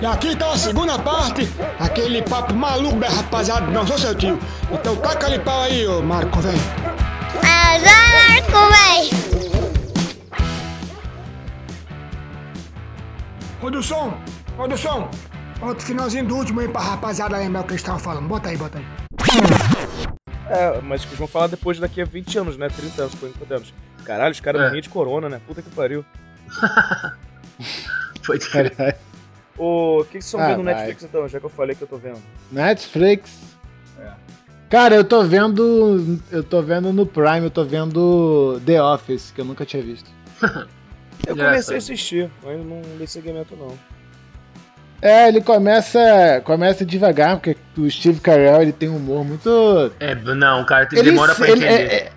E aqui tá a segunda parte, aquele papo maluco da rapaziada, não sou seu tio. Então taca ali pau aí, ô Marco, velho. Azar, Marco, ô do som. Outro finalzinho do último aí pra rapaziada lembrar o que eles estavam falando. Bota aí, bota aí. É, mas que eles vão falar depois daqui a 20 anos, né? 30 anos, enquanto anos. Caralho, os caras É. morriam de corona, né? Puta que pariu. Foi de cara. O que, que vocês estão Ah, vendo no. Netflix então, já que eu falei que eu tô vendo? Netflix. É. Cara, eu tô vendo. Eu tô vendo no Prime, eu tô vendo The Office, que eu nunca tinha visto. Eu comecei a assistir, mas não dei seguimento não. É, ele começa. Começa devagar, porque o Steve Carell ele tem um humor muito. É, não, cara, tem- Ele, demora pra ele, entender. é, é-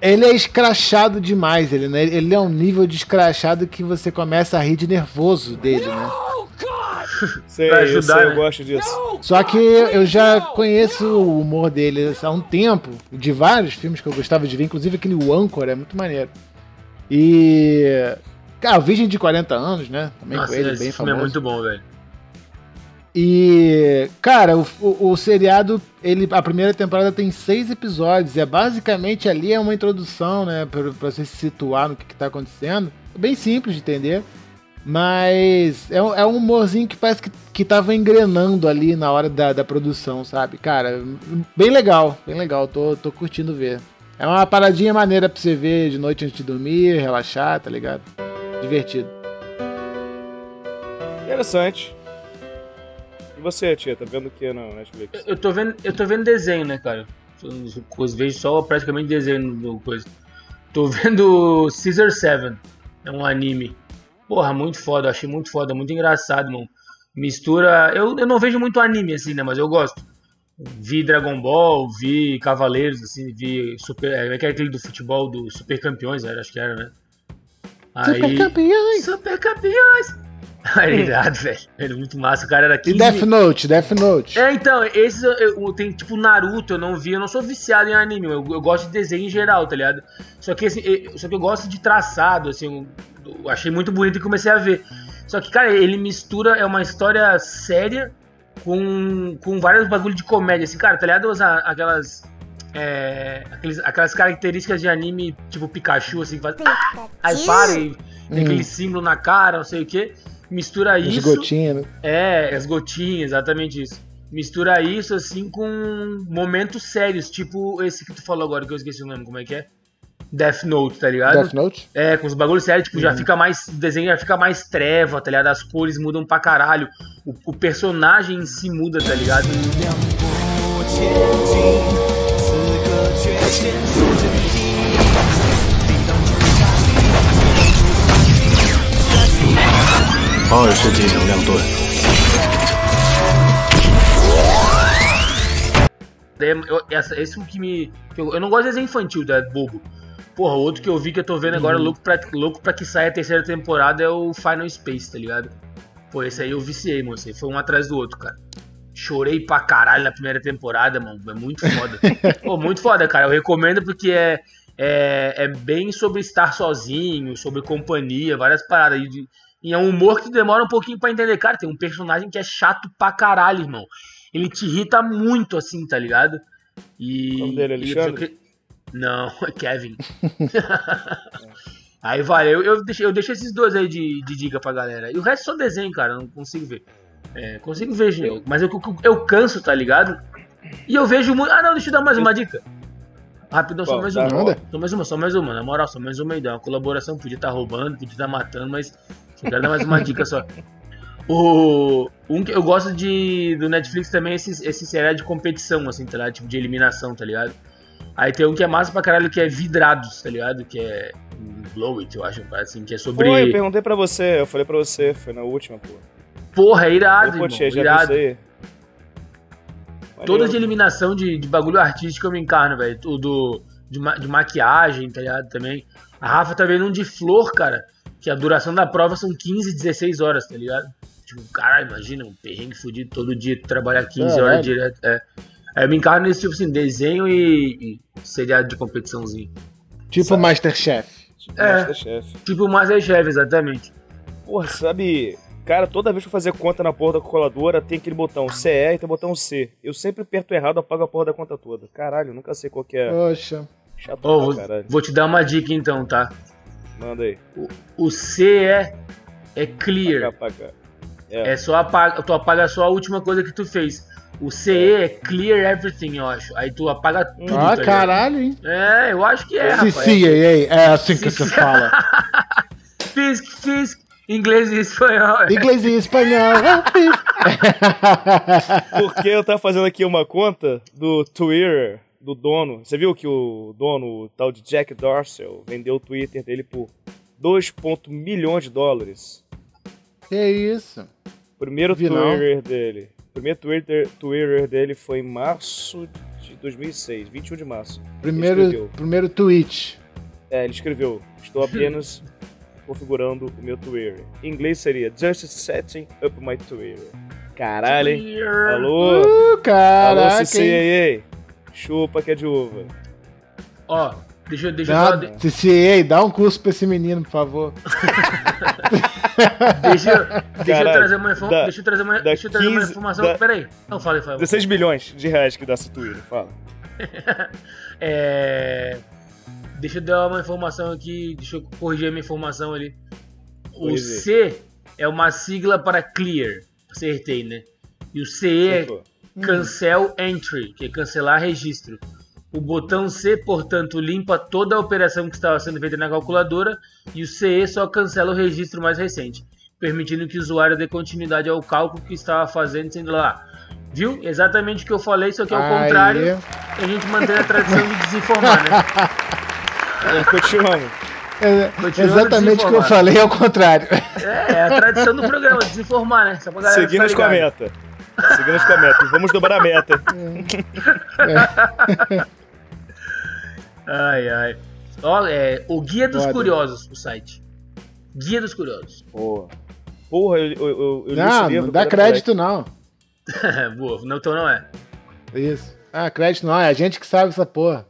ele é escrachado demais, ele, né? Ele é um nível de escrachado que você começa a rir de nervoso dele, né? Sei, Pra eu ajudar, sei, eu né? gosto disso. Só que eu já conheço o humor dele há um tempo, de vários filmes que eu gostava de ver, inclusive aquele O Anchor, é muito maneiro. E. Cara, o Virgem de 40 anos, né? Também Nossa, com ele, esse bem filme famoso. é muito bom, velho. E, cara, o, o, o seriado, ele, a primeira temporada tem seis episódios. É basicamente ali é uma introdução, né? Pra, pra você se situar no que, que tá acontecendo. É bem simples de entender. Mas é, um- é um humorzinho que parece que, que tava engrenando ali na hora da, da produção, sabe? Cara, bem legal, bem legal. Tô, tô curtindo ver. É uma paradinha maneira pra você ver de noite antes de dormir, relaxar, tá ligado? Divertido. Interessante. E você, tia, tá vendo o que na Netflix? Eu tô vendo, eu tô vendo desenho, né, cara? Eu vejo só praticamente desenho do coisa. Tô vendo Caesar 7. É um anime. Porra, muito foda, achei muito foda, muito engraçado, mano. Mistura. Eu, eu não vejo muito anime assim, né? Mas eu gosto. Vi Dragon Ball, vi Cavaleiros, assim, vi Super. É, como é que é aquele do futebol do Super Campeões, era, acho que era, né? Super campeões! Super Campeões! Aí, irado, velho. Ele é muito massa, o cara era E 15 Death Note, Death Note. é, então, esses eu, eu- tem tipo Naruto, eu não vi, eu não sou viciado em anime, eu, eu gosto de desenho em geral, tá ligado? Só que, assim, eu- só que eu gosto de traçado, assim, eu, achei muito bonito e comecei a ver. Só que, cara, ele mistura, é uma história séria com, com vários bagulho de comédia, assim, cara, tá ligado? As- Aquelas. É, aqueles- aquelas características de anime, tipo Pikachu, assim, que faz. "Ah!" Aí para e tem Hum. aquele símbolo na cara, não sei o que. Mistura As isso. gotinhas, né? É, as gotinhas, exatamente isso. Mistura isso assim com momentos sérios, tipo esse que tu falou agora, que eu esqueci o nome, como é que é? Death Note, tá ligado? Death Note? É, com os bagulhos sérios, tipo, já fica mais. O desenho já fica mais treva, tá ligado? As cores mudam pra caralho. O, o personagem em si muda, tá ligado? É, eu- essa- esse é o que me. que eu, eu não gosto de desenho infantil, tá? Bobo. Porra, outro que eu vi que eu tô vendo agora, louco, pra, louco pra que saia a terceira temporada, é o Final Space, tá ligado? Pô, esse aí eu viciei, aí foi um atrás do outro, cara. Chorei pra caralho na primeira temporada, mano. É muito foda. Pô, muito foda, cara. Eu recomendo porque é, é, é bem sobre estar sozinho, sobre companhia, várias paradas. E, e é um humor que demora um pouquinho pra entender. Cara, tem um personagem que é chato pra caralho, irmão. Ele te irrita muito, assim, tá ligado? E. O nome dele é Alexandre? Não, é Kevin. aí vai, eu, eu, deixo, eu deixo esses dois aí de, de dica pra galera. E o resto é só desenho, cara, eu não consigo ver. É, consigo ver, gente, mas eu, eu, canso, tá ligado? E eu vejo muito. Ah, não, deixa eu dar mais uma dica. Rapidão, só mais uma. Só mais uma, só mais uma. Na moral, só mais uma ideia. Uma colaboração podia estar roubando, podia estar matando, mas eu quero dar mais uma dica só. O, um que eu gosto de do Netflix também é esse, esse seriado de competição, assim, tá ligado? Tipo de eliminação, tá ligado? Aí tem um que é massa pra caralho que é Vidrados, tá ligado? Que é Blow It, eu acho, assim, que é sobre. Foi, eu perguntei pra você, eu falei pra você, foi na última, pô. Porra, é irado, Pô, irmão, já irado. isso aí? De eliminação de, de bagulho artístico eu me encarno, velho. O do, de, ma- de maquiagem, tá ligado? Também. A Rafa tá vendo um de flor, cara. Que a duração da prova são 15, 16 horas, tá ligado? Tipo, caralho, imagina, um perrengue fudido todo dia, trabalhar 15 Caralho. horas direto. É. Aí eu me encarno nesse tipo assim, desenho e, e seriado de competiçãozinho. Tipo Masterchef. Tipo É. Masterchef. Tipo o Masterchef, exatamente. Porra, sabe... Cara, toda vez que eu fazer conta na porra da calculadora, tem aquele botão CE e tem o botão C. Eu sempre aperto errado, apago a porra da conta toda. Caralho, nunca sei qual que é. Poxa. Chato pra vou, caralho. vou te dar uma dica então, tá? Manda aí. O C é, é clear. Apagar, apagar. É só apaga, tu apaga só a última coisa que tu fez. O CE é clear everything, eu acho. Aí tu apaga tudo. Ah, tá ligado? caralho, hein? É, eu acho que é, Sim, rapaz. sim, ei, ei, é assim que se fala. Fisk, fisk, inglês e espanhol. Inglês e espanhol. Porque eu tava fazendo aqui uma conta do Twitter do dono. Você viu que o dono, o tal de Jack Dorsey, vendeu o Twitter dele por 2 ponto milhões de dólares. que isso? Primeiro Vi não. Twitter dele. Primeiro Twitter, Twitter dele foi em março de 2006, 21 de março. Primeiro, Escreveu. primeiro tweet. É, ele escreveu: Estou apenas configurando o meu Twitter. Em inglês seria Just setting up my Twitter. Caralho, hein? Alô? Uh, Alô, caraca, hein? CCAA. Chupa que é de uva. Ó, deixa, eu- deixa, eu Dá, só, de- CCA, dá um curso pra esse menino, por favor. deixa, eu- deixa eu trazer uma, info- dá- deixa eu trazer uma, deixa eu trazer uma 15 informação. dá- Peraí. Não, fala aí, fala aí. 16 bilhões de reais que dá esse Twitter, fala. É, Deixa eu dar uma informação aqui, deixa eu corrigir a minha informação ali. O Corrigir. C é uma sigla para clear, acertei, né? E o CE é Acertou. cancel entry, que é cancelar registro. O botão C, portanto, limpa toda a operação que estava sendo feita na calculadora e o CE só cancela o registro mais recente, permitindo que o usuário dê continuidade ao cálculo que estava fazendo, sendo lá. Viu? Exatamente o que eu falei, só que ao Aí. contrário, a gente mantém a tradição de desinformar, né? É, Continuamos. É, Continuando exatamente o que eu falei ao contrário. É, é a tradição do programa, desinformar, né? Só pra galera Seguimos com a meta. Seguimos com a meta. Vamos dobrar a meta. Ai, ai. Ó, é, o Guia dos Foda. Curiosos, o site. Guia dos Curiosos. Porra. Porra, eu, eu, eu, eu Não, livro não dá crédito, não. Boa, não, então não é. Isso. Ah, crédito não, é a gente que sabe essa porra.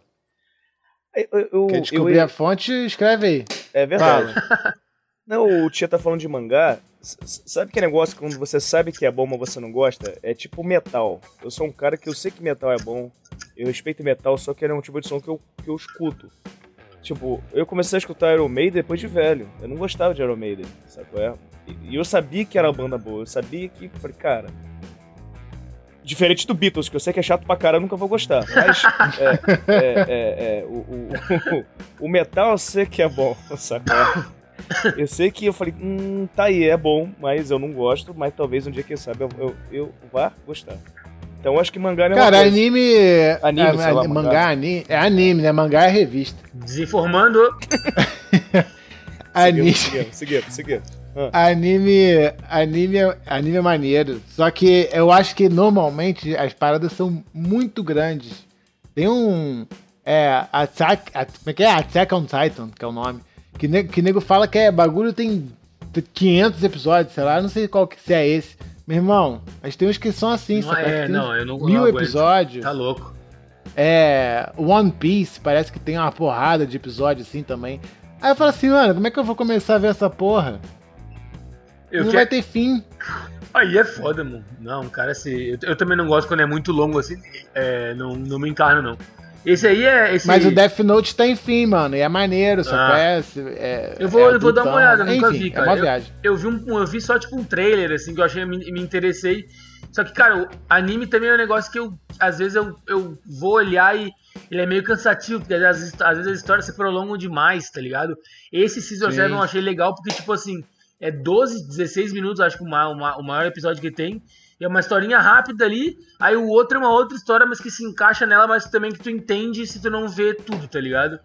Moleque. Eu, eu, Quer descobrir eu- a fonte, escreve aí. É verdade. Não, o Tia tá falando de mangá. S- Sabe que negócio quando você sabe que é bom, mas você não gosta? É tipo metal. Eu sou um cara que eu sei que metal é bom. Eu respeito metal, só que ele é um tipo de som que eu, que eu escuto. Tipo, eu comecei a escutar Iron Maiden depois de velho. Eu não gostava de Iron Maiden, sabe qual é? E- E eu sabia que era uma banda boa. Eu sabia que, falei, cara. Diferente do Beatles, que eu sei que é chato pra eu nunca vou gostar. Mas é, é, é, é, o, o, o metal eu sei que é bom, é? Eu sei que eu falei, hum, tá aí, é bom, mas eu não gosto, mas talvez um dia, quem sabe, eu, eu, eu vá gostar. Então eu acho que mangá é Cara, coisa. anime. Anime, é, sei lá, é, mangá. mangá, anime. É anime, né? Mangá é revista. Desinformando. Anime. Seguimos, seguimos, seguimos. Anime, anime, é- anime é maneiro. Só que eu acho que normalmente as paradas são muito grandes. Tem um. É. Attack. at- Como é que é? Attack on Titan, que é o nome. Que, ne, que nego fala que é bagulho tem 500 episódios, sei lá. Não sei qual que se é esse. Meu irmão, mas tem uns que são assim, Não sabe? é, não, eu não Mil não episódios. Tá louco. É. One Piece, parece que tem uma porrada de episódios assim também. Aí eu falo assim, mano, como é que eu vou começar a ver essa porra? Eu não quero- vai ter fim. Aí é foda, mano. Não, cara, assim, eu, eu também não gosto quando é muito longo assim. É, não, não me encarno, não. Esse aí é. Esse Mas o Death Note tem fim, mano, e é maneiro, só Ah. que é, é- Eu vou- é eu vou dar uma olhada, eu nunca Enfim, vi, É cara. uma viagem. Eu vi, um, eu vi só tipo um trailer, assim, que eu achei, me, me interessei. Só que, cara, o anime também é um negócio que eu, às vezes, eu, eu vou olhar e ele é meio cansativo, porque às vezes, às vezes as histórias se prolongam demais, tá ligado? Esse Season Sim. 7 eu achei legal, porque, tipo assim, é 12, 16 minutos, acho que o, ma- o ma- o maior episódio que tem. E é uma historinha rápida ali, aí o outro é uma outra história, mas que se encaixa nela, mas também que tu entende se tu não vê tudo, tá ligado?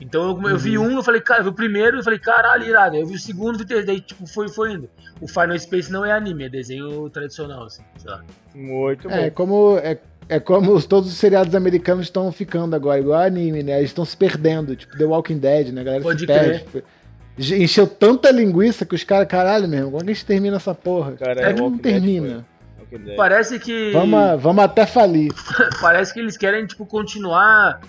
Então eu, eu vi um, eu falei, cara, eu vi o primeiro, eu falei, caralho, irado. Eu vi o segundo, vi o terceiro, daí tipo, foi, foi indo. O Final Space não é anime, é desenho tradicional, assim, sei lá. Muito bom. É como, é, é como os- todos os seriados americanos estão ficando agora, igual anime, né? Eles estão se perdendo, tipo The Walking Dead, né? A galera Pode se crer. perde. Tipo, Encheu tanta linguiça que os caras, caralho mesmo, como é que a gente termina essa porra? Cara, é que não termina. Parece que. Vamos, vamos até falir. Parece que eles querem, tipo, continuar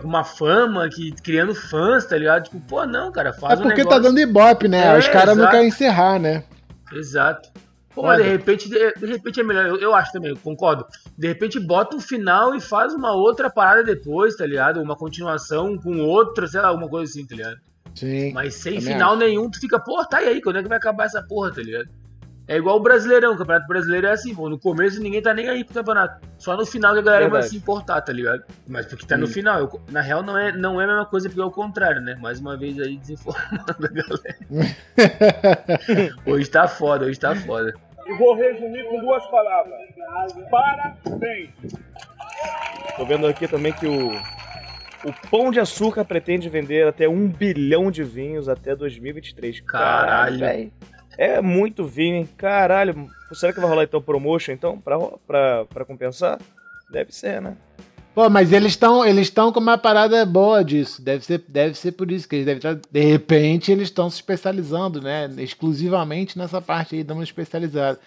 com uma fama, que, criando fãs, tá ligado? Tipo, pô, não, cara, faz É porque um tá dando ibope, né? É, Os caras não querem encerrar, né? Exato. Pô, mas de repente, de, de repente é melhor, eu, eu acho também, eu concordo. De repente bota um final e faz uma outra parada depois, tá ligado? Uma continuação com outra, sei lá, alguma coisa assim, tá ligado? Sim. Mas sem final acho. nenhum, tu fica, pô, tá aí, quando é que vai acabar essa porra, tá ligado? É igual o Brasileirão, o Campeonato Brasileiro é assim, pô, no começo ninguém tá nem aí pro campeonato. Só no final que a galera vai Verdade. se importar, tá ligado? Mas porque tá no final. eu- na real não é, não é a mesma coisa, porque é o contrário, né? Mais uma vez aí desinformando a galera. hoje tá foda, hoje tá foda. E vou resumir com duas palavras. Parabéns. Tô vendo aqui também que o, o Pão de Açúcar pretende vender até um bilhão de vinhos até 2023. Caralho. véi. É muito vinho, hein? Caralho. Será que vai rolar então promotion então? Pra, pra, pra compensar? Deve ser, né? Pô, mas eles estão eles estão com uma parada boa disso. Deve ser, deve ser por isso que eles devem estar. De repente, eles estão se especializando, né? Exclusivamente nessa parte aí, dando uma especializada.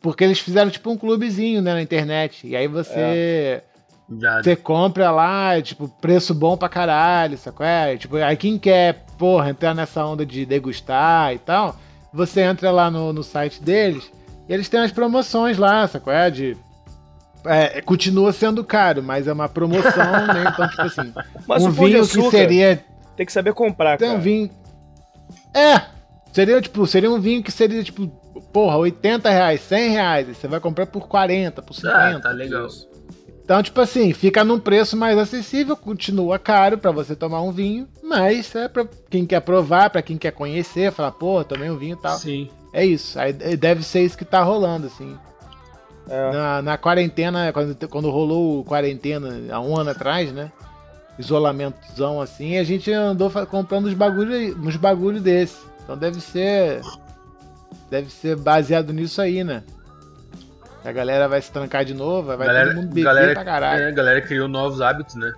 Porque eles fizeram tipo um clubezinho, né, na internet. E aí você. Já, Você compra lá, tipo, preço bom pra caralho, sacou? É, tipo, aí quem quer, porra, entrar nessa onda de degustar e tal, você entra lá no, no site deles e eles têm as promoções lá, sacou? É, de. É, continua sendo caro, mas é uma promoção, né? Então, tipo assim, Mas um vinho que Açúcar seria. tem que saber comprar, Tem cara. um vinho. É! Seria, tipo, seria um vinho que seria, tipo, porra, 80 reais, 100 reais. Aí você vai comprar por 40, por 50. ah, tá legal. Isso. Então, tipo assim, fica num preço mais acessível, continua caro pra você tomar um vinho, mas é pra quem quer provar, pra quem quer conhecer, falar, pô, tomei um vinho e tal. Sim. É isso, aí deve ser isso que tá rolando, assim. É. Na, na quarentena, quando, quando rolou o quarentena há um ano atrás, né? Isolamentozão assim, a gente andou comprando uns bagulho, uns bagulho desse. Então deve ser. Deve ser baseado nisso aí, né? A galera vai se trancar de novo, vai galera, todo mundo beber galera, pra caralho. é, a galera criou novos hábitos, né?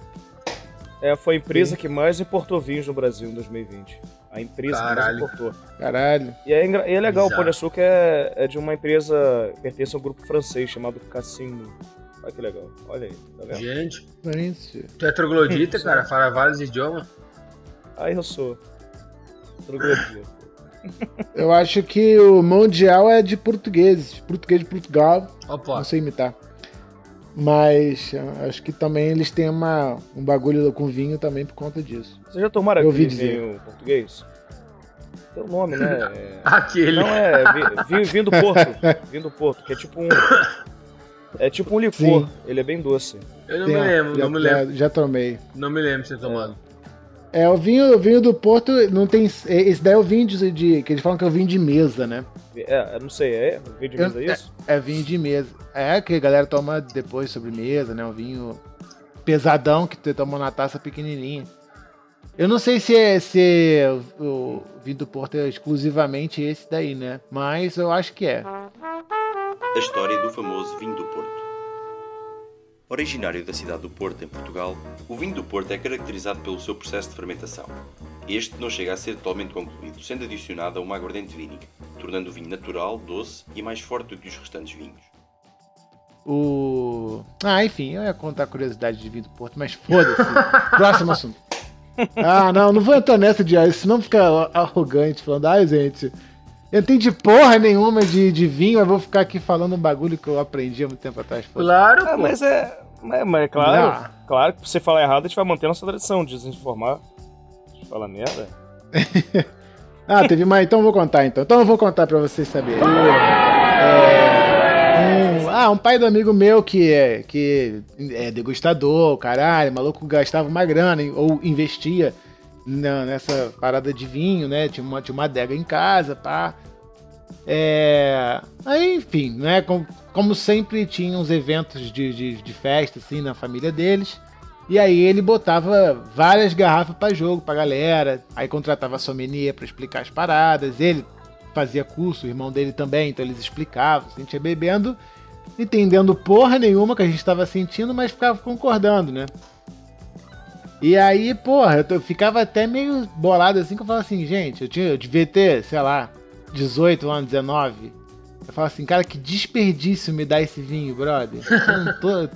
É, foi a empresa que mais importou vinhos no Brasil em 2020. A empresa que mais Caralho. importou. Caralho. E é, e é legal, o. Pão de Açúcar é, é de uma empresa que pertence a um grupo francês chamado Cassino. Olha que legal. Olha aí, tá vendo? Gente, Gente. tu é troglodita, cara, fala vários idiomas. Aí eu sou. Troglodita. Eu acho que o Mundial é de portugueses. Português de Portugal. Opa, Não sei imitar. Mas ah, acho que também eles têm uma, um bagulho com vinho também por conta disso. Vocês já tomaram Eu aquele dizer. vinho português? Tem um nome, né? É- aquele. Não, é vi- vinho, vinho do Porto. Vinho do Porto, que é tipo um... É tipo um licor. Sim. Ele é bem doce. Eu não Tem, me lembro, já, não me já- lembro. Já, tomei. Não me lembro de ter tomado. É, o vinho, o vinho do Porto não tem. Esse daí é o vinho de, de- que eles falam que é o vinho de mesa, né? É, eu não sei, é? Vinho de Eu- mesa é isso? É vinho de mesa. É que a galera toma depois sobremesa, né? Um vinho pesadão que tu toma na taça pequenininha. Eu não sei se é, se é o, o vinho do Porto é exclusivamente esse daí, né? Mas eu acho que é. A história do famoso vinho do Porto. Originário da cidade do Porto, em Portugal, o vinho do Porto é caracterizado pelo seu processo de fermentação. Este não chega a ser totalmente concluído, sendo adicionado a uma aguardente vínica, tornando o vinho natural, doce e mais forte do que os restantes vinhos. O. Ah, enfim, eu ia contar curiosidade de vinho do Porto, mas foda-se. Próximo assunto. Ah, não, não vou entrar nessa de ah, senão fica arrogante falando, ai, gente. Eu não entendi porra nenhuma de, de vinho, eu vou ficar aqui falando um bagulho que eu aprendi há muito tempo atrás. foda-se. Claro, Ah, pô. mas é. Mas, mas é claro, Não. claro que se você falar errado, a gente vai manter nossa tradição de desinformar. De falar merda. Ah, teve mais. Então eu vou contar então. Então eu vou contar pra vocês saberem. É, um, ah, um pai do amigo meu que é, que é degustador, caralho, maluco gastava uma grana ou investia na- nessa parada de vinho, né? Tinha uma, tinha uma adega em casa, pá. É, aí, enfim, né? Como, como sempre tinha uns eventos de, de, de festa assim na família deles. E aí ele botava várias garrafas pra jogo pra galera. Aí contratava sommelier pra explicar as paradas. Ele fazia curso, o irmão dele também, então eles explicavam. A gente ia bebendo, entendendo porra nenhuma que a gente tava sentindo, mas ficava concordando, né? E aí, porra, eu, tô- eu ficava até meio bolado assim, que eu falava assim, gente, eu, tinha, eu devia ter, sei lá, 18 anos, 19. Eu falava assim, cara, que desperdício me dá esse vinho, brother. Eu tô-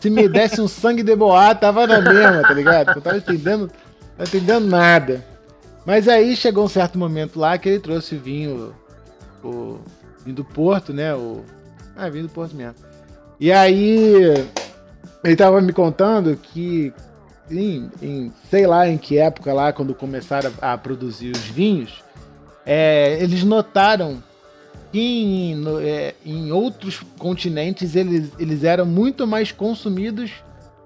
Se me desse um sangue de boa, tava na mesma, tá ligado? Não tava entendendo, não entendendo nada. Mas aí chegou um certo momento lá que ele trouxe vinho, o vinho do Porto, né? O, ah, vinho do Porto mesmo. E aí ele tava me contando que em, em, sei lá em que época lá, quando começaram a, a produzir os vinhos, é, eles notaram que em, no, é, em outros continentes eles, eles eram muito mais consumidos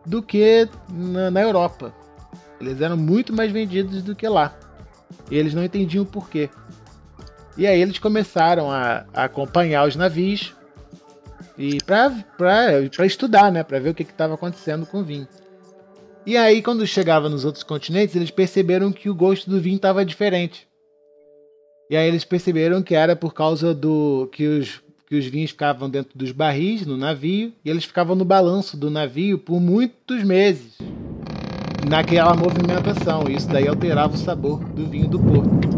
do que na, na Europa. Eles eram muito mais vendidos do que lá. E eles não entendiam o porquê. E aí eles começaram a, a acompanhar os navios e para estudar, né, para ver o que estava acontecendo com o vinho. E aí quando chegava nos outros continentes, eles perceberam que o gosto do vinho estava diferente. E aí eles perceberam que era por causa do que os que os vinhos ficavam dentro dos barris no navio e eles ficavam no balanço do navio por muitos meses naquela movimentação. Isso daí alterava o sabor do vinho do Porto.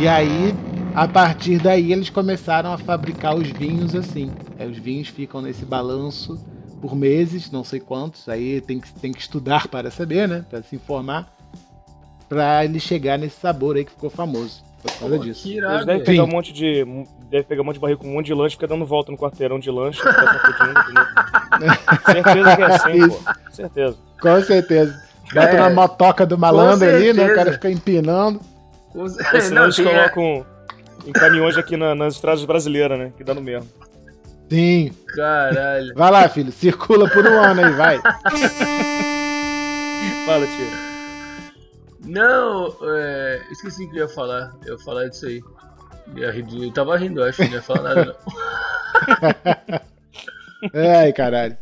E aí, a partir daí, eles começaram a fabricar os vinhos assim. Aí os vinhos ficam nesse balanço por meses, não sei quantos. Aí tem que, tem que estudar para saber, né? Para se informar. Para ele chegar nesse sabor aí que ficou famoso. Por causa Pô, disso. Eles devem pegar um monte de. Deve pegar um monte de barril com um monte de lanche, fica dando volta no quarteirão de lanche, fica sacudindo? Certeza que é assim, pô. Certeza. Com certeza. Bota É, na motoca do malandro ali, né? O cara fica empinando. Com- Ou senão Não, eles tem, é, colocam em caminhões aqui na- nas estradas brasileiras, né? Que dá no mesmo. Sim. Caralho. Vai lá, filho. Circula por um ano aí, vai. Fala, tio. Não, é, esqueci o que eu ia falar. Eu ia falar disso aí. Eu, rir eu tava rindo, eu acho. Não ia falar nada, não. Ai, caralho.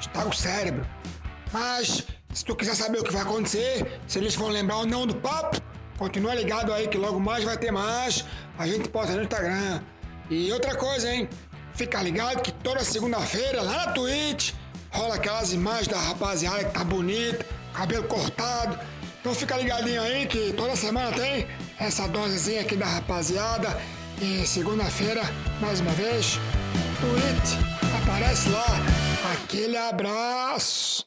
Estraga o cérebro. Mas, se tu quiser saber o que vai acontecer, se eles vão lembrar ou não do papo, continua ligado aí que logo mais vai ter mais. A gente posta no Instagram. E outra coisa, hein? Fica ligado que toda segunda-feira lá na Twitch rola aquelas imagens da rapaziada que tá bonita, cabelo cortado. Então fica ligadinho aí que toda semana tem essa dosezinha aqui da rapaziada. E segunda-feira, mais uma vez, Twitch, aparece lá. Aquele abraço!